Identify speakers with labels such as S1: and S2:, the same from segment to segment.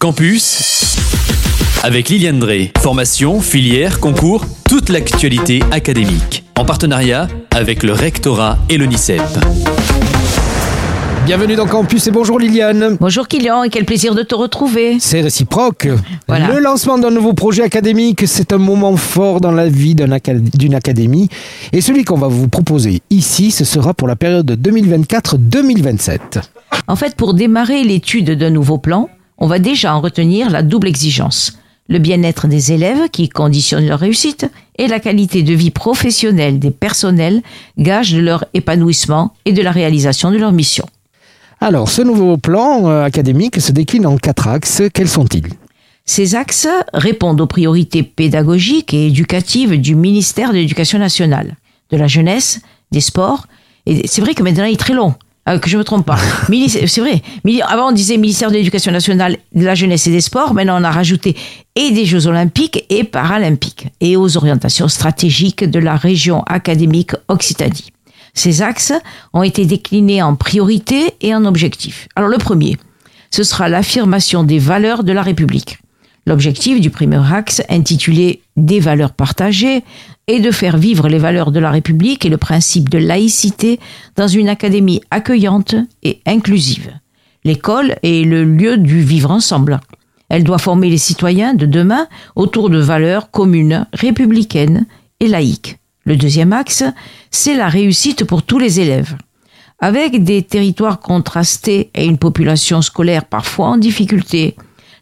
S1: Campus avec Liliane Drey. Formation, filière, concours, toute l'actualité académique. En partenariat avec le rectorat et l'ONICEP.
S2: Bienvenue dans Campus et bonjour Liliane.
S3: Bonjour Kylian et quel plaisir de te retrouver.
S2: C'est réciproque.
S3: Voilà.
S2: Le lancement d'un nouveau projet académique, c'est un moment fort dans la vie acad- d'une académie. Et celui qu'on va vous proposer ici, ce sera pour la période 2024-2027.
S3: En fait, pour démarrer l'étude d'un nouveau plan, on va déjà en retenir la double exigence. Le bien-être des élèves qui conditionne leur réussite et la qualité de vie professionnelle des personnels, gage de leur épanouissement et de la réalisation de leur mission.
S2: Alors, ce nouveau plan euh, académique se décline en quatre axes. Quels sont-ils?
S3: Ces axes répondent aux priorités pédagogiques et éducatives du ministère de l'Éducation nationale, de la jeunesse, des sports. Et c'est vrai que maintenant il est très long. Euh, que je me trompe pas. C'est vrai. Avant, on disait ministère de l'Éducation nationale, de la jeunesse et des sports. Maintenant, on a rajouté et des Jeux olympiques et paralympiques et aux orientations stratégiques de la région académique Occitanie. Ces axes ont été déclinés en priorités et en objectifs. Alors, le premier, ce sera l'affirmation des valeurs de la République. L'objectif du premier axe, intitulé Des valeurs partagées, est de faire vivre les valeurs de la République et le principe de laïcité dans une académie accueillante et inclusive. L'école est le lieu du vivre ensemble. Elle doit former les citoyens de demain autour de valeurs communes, républicaines et laïques. Le deuxième axe, c'est la réussite pour tous les élèves. Avec des territoires contrastés et une population scolaire parfois en difficulté,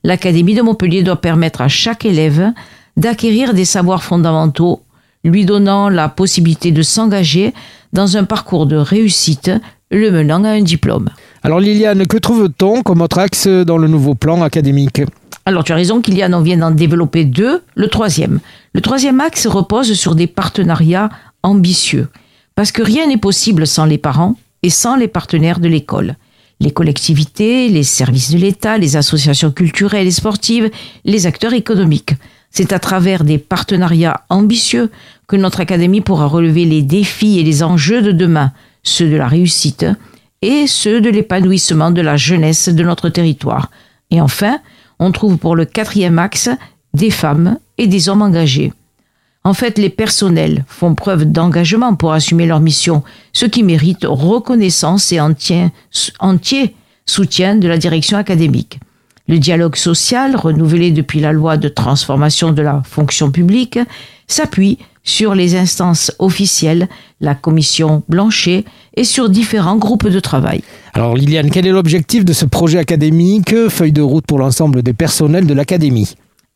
S3: l'Académie de Montpellier doit permettre à chaque élève d'acquérir des savoirs fondamentaux, lui donnant la possibilité de s'engager dans un parcours de réussite, le menant à un diplôme.
S2: Alors Liliane, que trouve-t-on comme autre axe dans le nouveau plan académique?
S3: Alors tu as raison Kylian, on vient d'en développer deux. Le troisième. Le troisième axe repose sur des partenariats ambitieux. Parce que rien n'est possible sans les parents et sans les partenaires de l'école. Les collectivités, les services de l'État, les associations culturelles et sportives, les acteurs économiques. C'est à travers des partenariats ambitieux que notre Académie pourra relever les défis et les enjeux de demain, ceux de la réussite et ceux de l'épanouissement de la jeunesse de notre territoire. Et enfin, on trouve pour le quatrième axe des femmes et des hommes engagés. En fait, les personnels font preuve d'engagement pour assumer leur mission, ce qui mérite reconnaissance et entier, entier soutien de la direction académique. Le dialogue social, renouvelé depuis la loi de transformation de la fonction publique, s'appuie sur les instances officielles, la commission Blanchet et sur différents groupes de travail.
S2: Alors Liliane, quel est l'objectif de ce projet académique? Feuille de route pour l'ensemble des personnels de l'académie.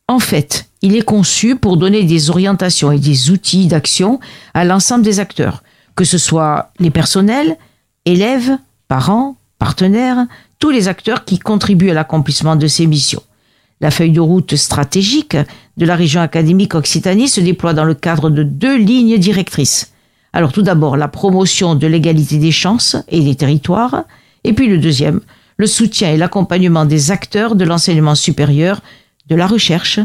S3: En fait, il est conçu pour donner des orientations et des outils d'action à l'ensemble des acteurs, que ce soit les personnels, élèves, parents, partenaires, tous les acteurs qui contribuent à l'accomplissement de ces missions. La feuille de route stratégique de la région académique Occitanie se déploie dans le cadre de deux lignes directrices. Alors tout d'abord la promotion de l'égalité des chances et des territoires, et puis le deuxième, le soutien et l'accompagnement des acteurs de l'enseignement supérieur, de la recherche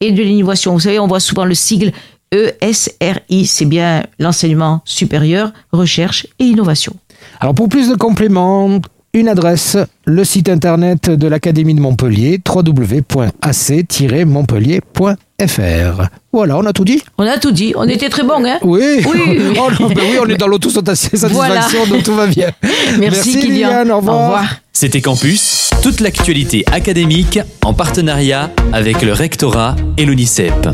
S3: et de l'innovation. Vous savez, on voit souvent le sigle ESRI, c'est bien l'enseignement supérieur, recherche et innovation.
S2: Alors pour plus de compléments, une adresse, le site internet de l'Académie de Montpellier, www.ac-montpellier.fr. Voilà, on a tout dit?
S3: On a tout dit, on était très bons, hein?
S2: Oui,
S3: Oui.
S2: Oh non, ben oui, on est dans l'autosatisfaction,
S3: Voilà.
S2: donc tout va bien.
S3: Merci, Kylian.
S2: Liliane, au revoir.
S1: C'était Campus, toute l'actualité académique en partenariat avec le rectorat et l'ONICEP.